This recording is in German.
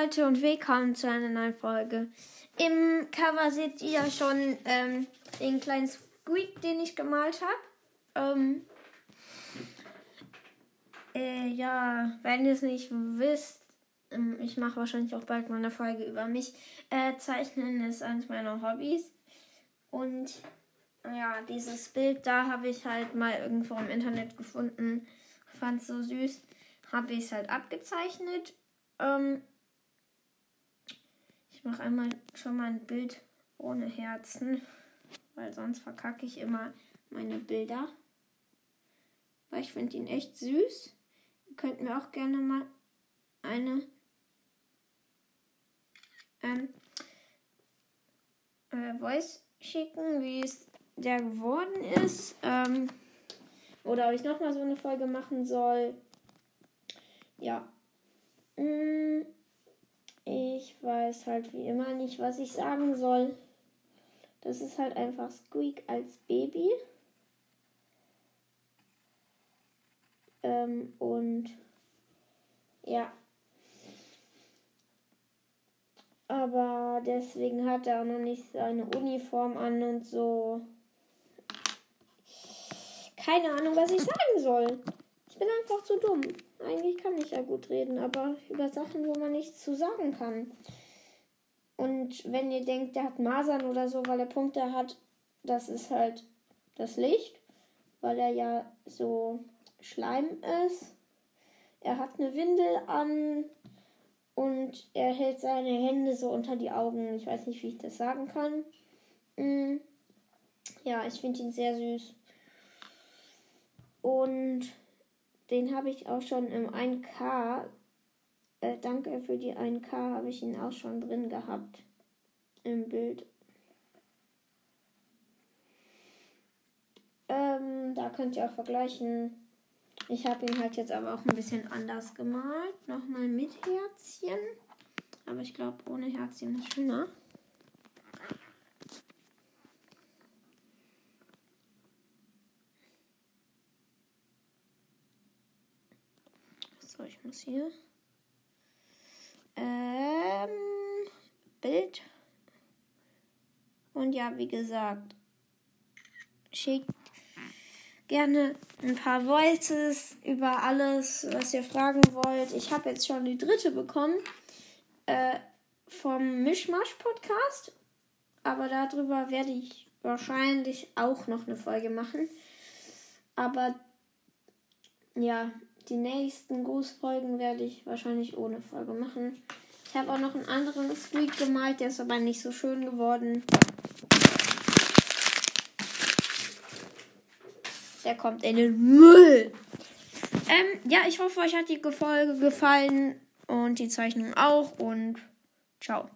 Leute und willkommen zu einer neuen Folge. Im Cover seht ihr ja schon ähm, den kleinen Squeak, den ich gemalt habe. Ähm, äh, ja, wenn ihr es nicht wisst, ähm, ich mache wahrscheinlich auch bald mal eine Folge über mich. Äh, Zeichnen ist eines meiner Hobbys. Und ja, dieses Bild da habe ich halt mal irgendwo im Internet gefunden. Fand es so süß. Habe ich es halt abgezeichnet. Ähm, ich mache einmal schon mal ein Bild ohne Herzen, weil sonst verkacke ich immer meine Bilder. Weil ich finde ihn echt süß. Ihr könnt mir auch gerne mal eine ähm, äh, Voice schicken, wie es der geworden ist. Ähm, oder ob ich nochmal so eine Folge machen soll. Ja. Mm, ich weiß halt wie immer nicht, was ich sagen soll. Das ist halt einfach Squeak als Baby. Ähm, und ja. Aber deswegen hat er auch noch nicht seine Uniform an und so. Keine Ahnung, was ich sagen soll. Ich bin einfach zu dumm. Kann ich ja gut reden, aber über Sachen, wo man nichts zu sagen kann. Und wenn ihr denkt, der hat Masern oder so, weil er Punkte hat, das ist halt das Licht, weil er ja so Schleim ist. Er hat eine Windel an und er hält seine Hände so unter die Augen. Ich weiß nicht, wie ich das sagen kann. Mm. Ja, ich finde ihn sehr süß. Und den habe ich auch schon im 1K. Äh, danke für die 1K, habe ich ihn auch schon drin gehabt. Im Bild. Ähm, da könnt ihr auch vergleichen. Ich habe ihn halt jetzt aber auch ein bisschen anders gemalt. Nochmal mit Herzchen. Aber ich glaube, ohne Herzchen ist schöner. So, ich muss hier. Ähm, Bild. Und ja, wie gesagt, schickt gerne ein paar Voices über alles, was ihr fragen wollt. Ich habe jetzt schon die dritte bekommen äh, vom Mischmasch Podcast. Aber darüber werde ich wahrscheinlich auch noch eine Folge machen. Aber ja, die nächsten Grußfolgen werde ich wahrscheinlich ohne Folge machen. Ich habe auch noch einen anderen Squeak gemalt, der ist aber nicht so schön geworden. Der kommt in den Müll. Ähm, ja, ich hoffe, euch hat die Folge gefallen und die Zeichnung auch und ciao.